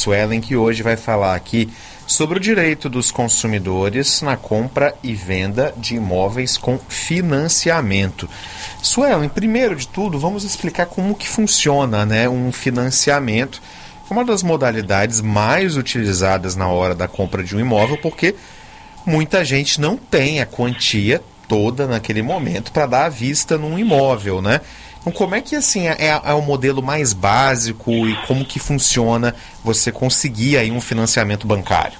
Suelen, que hoje vai falar aqui sobre o direito dos consumidores na compra e venda de imóveis com financiamento. Suelen, primeiro de tudo, vamos explicar como que funciona né, um financiamento, uma das modalidades mais utilizadas na hora da compra de um imóvel, porque muita gente não tem a quantia toda naquele momento para dar à vista num imóvel, né? Então, como é que assim é, é, o modelo mais básico e como que funciona você conseguir aí um financiamento bancário?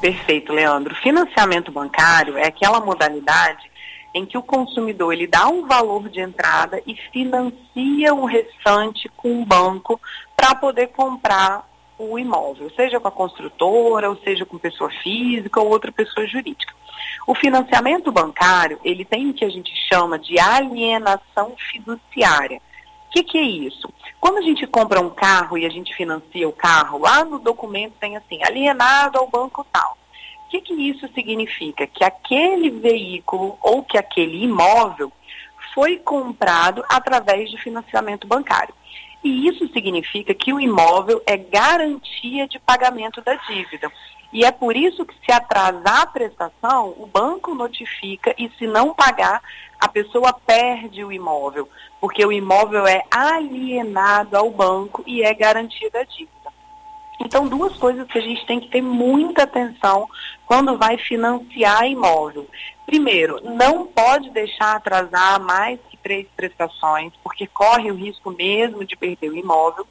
Perfeito, Leandro. Financiamento bancário é aquela modalidade em que o consumidor ele dá um valor de entrada e financia o restante com o banco para poder comprar o imóvel, seja com a construtora, ou seja com pessoa física ou outra pessoa jurídica. O financiamento bancário, ele tem o que a gente chama de alienação fiduciária. O que, que é isso? Quando a gente compra um carro e a gente financia o carro, lá no documento tem assim, alienado ao banco tal. O que, que isso significa? Que aquele veículo ou que aquele imóvel foi comprado através de financiamento bancário. E isso significa que o imóvel é garantia de pagamento da dívida. E é por isso que se atrasar a prestação, o banco notifica e se não pagar, a pessoa perde o imóvel, porque o imóvel é alienado ao banco e é garantia da dívida. Então, duas coisas que a gente tem que ter muita atenção quando vai financiar imóvel. Primeiro, não pode deixar atrasar mais que três prestações, porque corre o risco mesmo de perder o imóvel.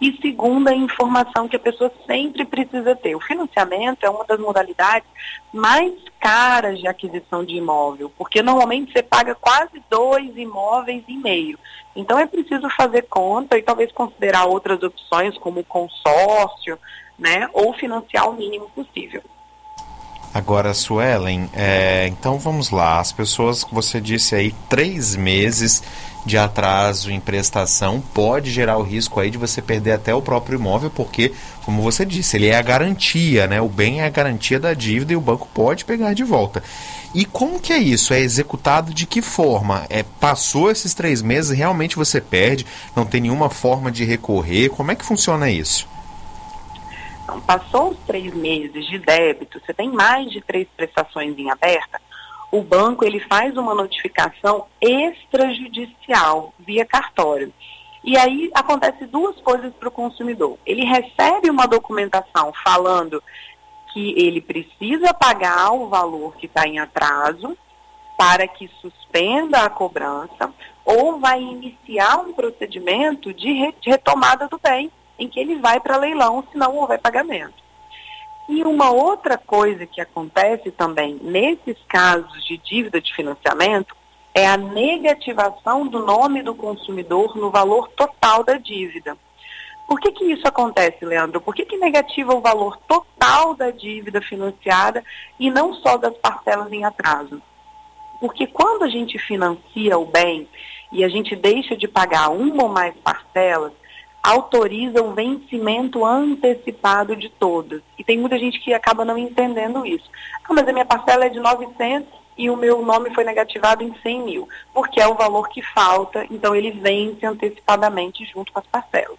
E segunda, a informação que a pessoa sempre precisa ter. O financiamento é uma das modalidades mais caras de aquisição de imóvel, porque normalmente você paga quase dois imóveis e meio. Então é preciso fazer conta e talvez considerar outras opções, como consórcio, né, ou financiar o mínimo possível. Agora, Suelen, é, então vamos lá. As pessoas, você disse aí, três meses de atraso em prestação pode gerar o risco aí de você perder até o próprio imóvel, porque, como você disse, ele é a garantia, né? O bem é a garantia da dívida e o banco pode pegar de volta. E como que é isso? É executado de que forma? É passou esses três meses, realmente você perde? Não tem nenhuma forma de recorrer? Como é que funciona isso? Então, passou os três meses de débito, você tem mais de três prestações em aberta, o banco ele faz uma notificação extrajudicial via cartório. E aí acontece duas coisas para o consumidor. Ele recebe uma documentação falando que ele precisa pagar o valor que está em atraso para que suspenda a cobrança ou vai iniciar um procedimento de retomada do bem em que ele vai para leilão se não houver pagamento. E uma outra coisa que acontece também nesses casos de dívida de financiamento é a negativação do nome do consumidor no valor total da dívida. Por que, que isso acontece, Leandro? Por que, que negativa o valor total da dívida financiada e não só das parcelas em atraso? Porque quando a gente financia o bem e a gente deixa de pagar uma ou mais parcelas, autoriza o vencimento antecipado de todas. E tem muita gente que acaba não entendendo isso. Ah, mas a minha parcela é de 900 e o meu nome foi negativado em 100 mil, porque é o valor que falta, então ele vence antecipadamente junto com as parcelas.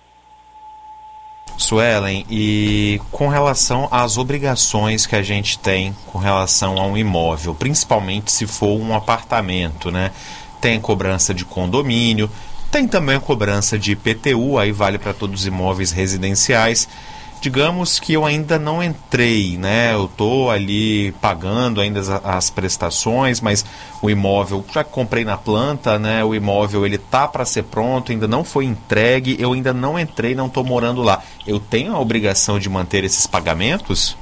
Suelen, e com relação às obrigações que a gente tem com relação a um imóvel, principalmente se for um apartamento, né? Tem cobrança de condomínio, tem também a cobrança de IPTU, aí vale para todos os imóveis residenciais. Digamos que eu ainda não entrei, né? Eu estou ali pagando ainda as, as, prestações, mas o imóvel já comprei na planta, né? O imóvel ele tá para ser pronto, ainda não foi entregue, eu ainda não entrei, não estou morando lá. Eu tenho a obrigação de manter esses pagamentos?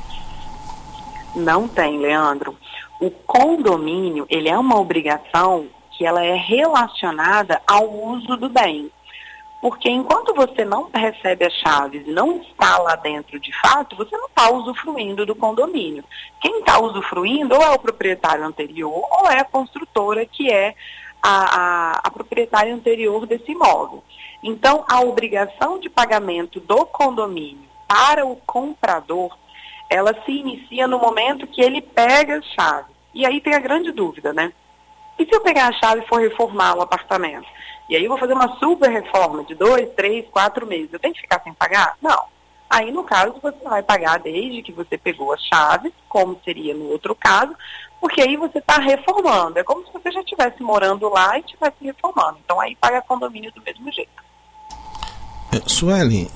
Não tem, Leandro. O condomínio, ele é uma obrigação que ela é relacionada ao uso do bem. Porque enquanto você não recebe as chaves e não está lá dentro de fato, você não está usufruindo do condomínio. Quem está usufruindo ou é o proprietário anterior ou é a construtora que é a, a, a proprietária anterior desse imóvel. Então, a obrigação de pagamento do condomínio para o comprador, ela se inicia no momento que ele pega as chaves. E aí tem a grande dúvida, né? E se eu pegar a chave e for reformar o apartamento? E aí eu vou fazer uma super reforma de dois, três, quatro meses. Eu tenho que ficar sem pagar? Não. Aí, no caso, você vai pagar desde que você pegou a chave, como seria no outro caso, porque aí você está reformando. É como se você já estivesse morando lá e estivesse reformando. Então, aí paga condomínio do mesmo jeito. É, Sueli,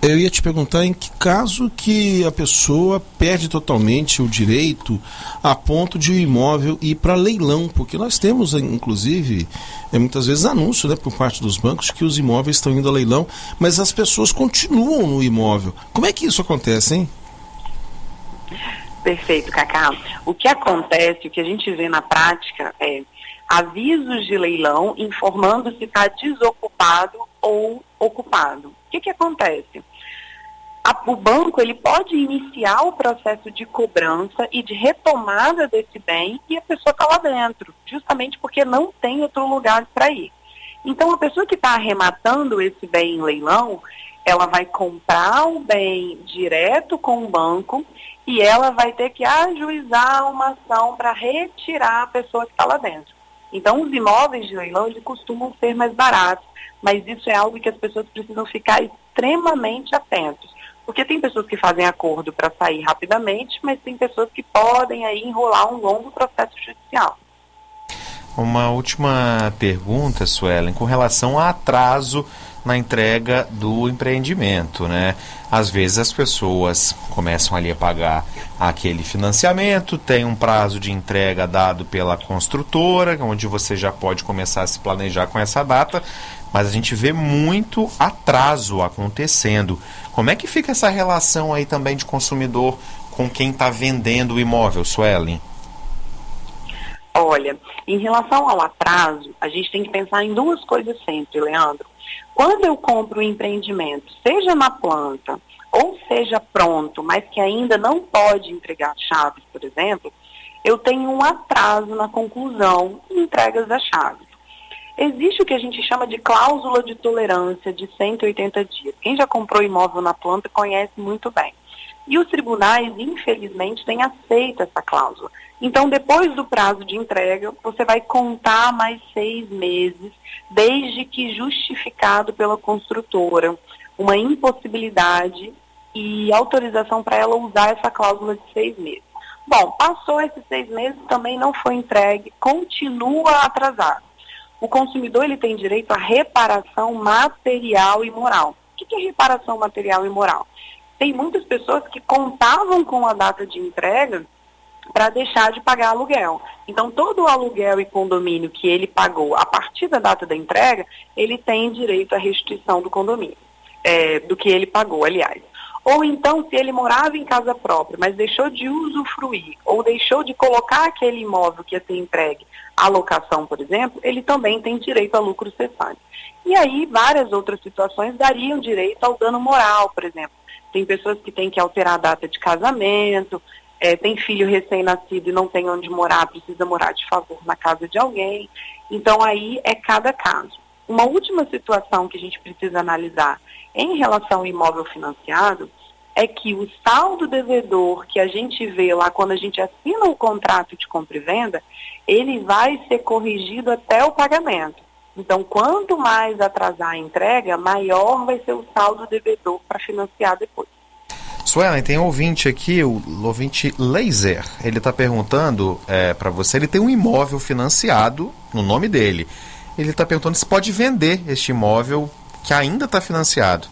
eu ia te perguntar em que caso que a pessoa perde totalmente o direito a ponto de o imóvel ir para leilão, porque nós temos, inclusive, é, muitas vezes anúncio né, por parte dos bancos que os imóveis estão indo a leilão, mas as pessoas continuam no imóvel. Como é que isso acontece, hein? Perfeito, Cacá. O que acontece, o que a gente vê na prática é avisos de leilão informando se está desocupado ou ocupado. O que, que acontece? A, o banco ele pode iniciar o processo de cobrança e de retomada desse bem e a pessoa está lá dentro, justamente porque não tem outro lugar para ir. Então, a pessoa que está arrematando esse bem em leilão, ela vai comprar o bem direto com o banco e ela vai ter que ajuizar uma ação para retirar a pessoa que está lá dentro. Então, os imóveis de leilão eles costumam ser mais baratos, mas isso é algo que as pessoas precisam ficar extremamente atentos. Porque tem pessoas que fazem acordo para sair rapidamente, mas tem pessoas que podem aí enrolar um longo processo judicial. Uma última pergunta, Suelen, com relação a atraso na entrega do empreendimento, né? Às vezes as pessoas começam ali a pagar aquele financiamento, tem um prazo de entrega dado pela construtora, onde você já pode começar a se planejar com essa data, mas a gente vê muito atraso acontecendo. Como é que fica essa relação aí também de consumidor com quem está vendendo o imóvel, Suelen? Olha, em relação ao atraso, a gente tem que pensar em duas coisas sempre, Leandro. Quando eu compro um empreendimento, seja na planta ou seja pronto, mas que ainda não pode entregar chaves, por exemplo, eu tenho um atraso na conclusão e entregas das chaves. Existe o que a gente chama de cláusula de tolerância de 180 dias. Quem já comprou imóvel na planta conhece muito bem. E os tribunais, infelizmente, têm aceito essa cláusula. Então, depois do prazo de entrega, você vai contar mais seis meses, desde que justificado pela construtora uma impossibilidade e autorização para ela usar essa cláusula de seis meses. Bom, passou esses seis meses, também não foi entregue, continua atrasado o consumidor ele tem direito à reparação material e moral. O que é reparação material e moral? Tem muitas pessoas que contavam com a data de entrega para deixar de pagar aluguel. Então, todo o aluguel e condomínio que ele pagou a partir da data da entrega, ele tem direito à restituição do condomínio, é, do que ele pagou, aliás. Ou então, se ele morava em casa própria, mas deixou de usufruir, ou deixou de colocar aquele imóvel que ia ser entregue à locação, por exemplo, ele também tem direito a lucro cessante. E aí, várias outras situações dariam direito ao dano moral, por exemplo. Tem pessoas que têm que alterar a data de casamento, é, tem filho recém-nascido e não tem onde morar, precisa morar de favor na casa de alguém. Então, aí é cada caso. Uma última situação que a gente precisa analisar em relação ao imóvel financiado é que o saldo devedor que a gente vê lá quando a gente assina o contrato de compra e venda, ele vai ser corrigido até o pagamento. Então, quanto mais atrasar a entrega, maior vai ser o saldo devedor para financiar depois. Suelen, tem um ouvinte aqui, o ouvinte Laser. Ele está perguntando é, para você, ele tem um imóvel financiado no nome dele. Ele está perguntando se pode vender este imóvel que ainda está financiado.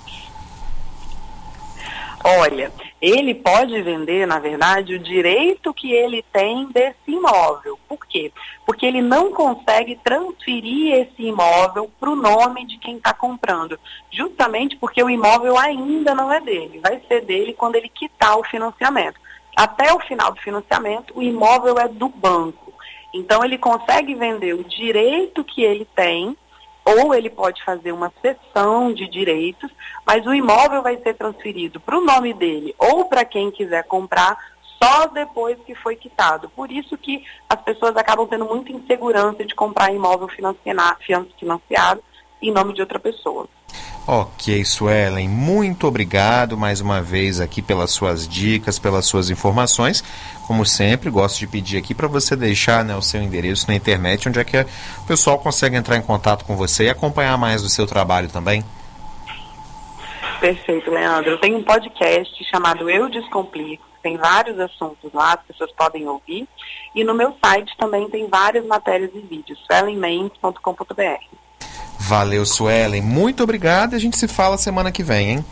Olha, ele pode vender, na verdade, o direito que ele tem desse imóvel. Por quê? Porque ele não consegue transferir esse imóvel para o nome de quem está comprando. Justamente porque o imóvel ainda não é dele. Vai ser dele quando ele quitar o financiamento. Até o final do financiamento, o imóvel é do banco. Então, ele consegue vender o direito que ele tem ou ele pode fazer uma cessão de direitos, mas o imóvel vai ser transferido para o nome dele ou para quem quiser comprar só depois que foi quitado. Por isso que as pessoas acabam tendo muita insegurança de comprar imóvel financiado em nome de outra pessoa. Ok, Suelen, muito obrigado mais uma vez aqui pelas suas dicas, pelas suas informações. Como sempre, gosto de pedir aqui para você deixar né, o seu endereço na internet, onde é que o pessoal consegue entrar em contato com você e acompanhar mais do seu trabalho também. Perfeito, Leandro. Eu tenho um podcast chamado Eu Descomplico. Tem vários assuntos lá, as pessoas podem ouvir. E no meu site também tem várias matérias e vídeos, suelenmendes.com.br. Valeu, Suelen. Muito obrigado e a gente se fala semana que vem, hein?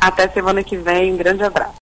Até semana que vem. Um grande abraço.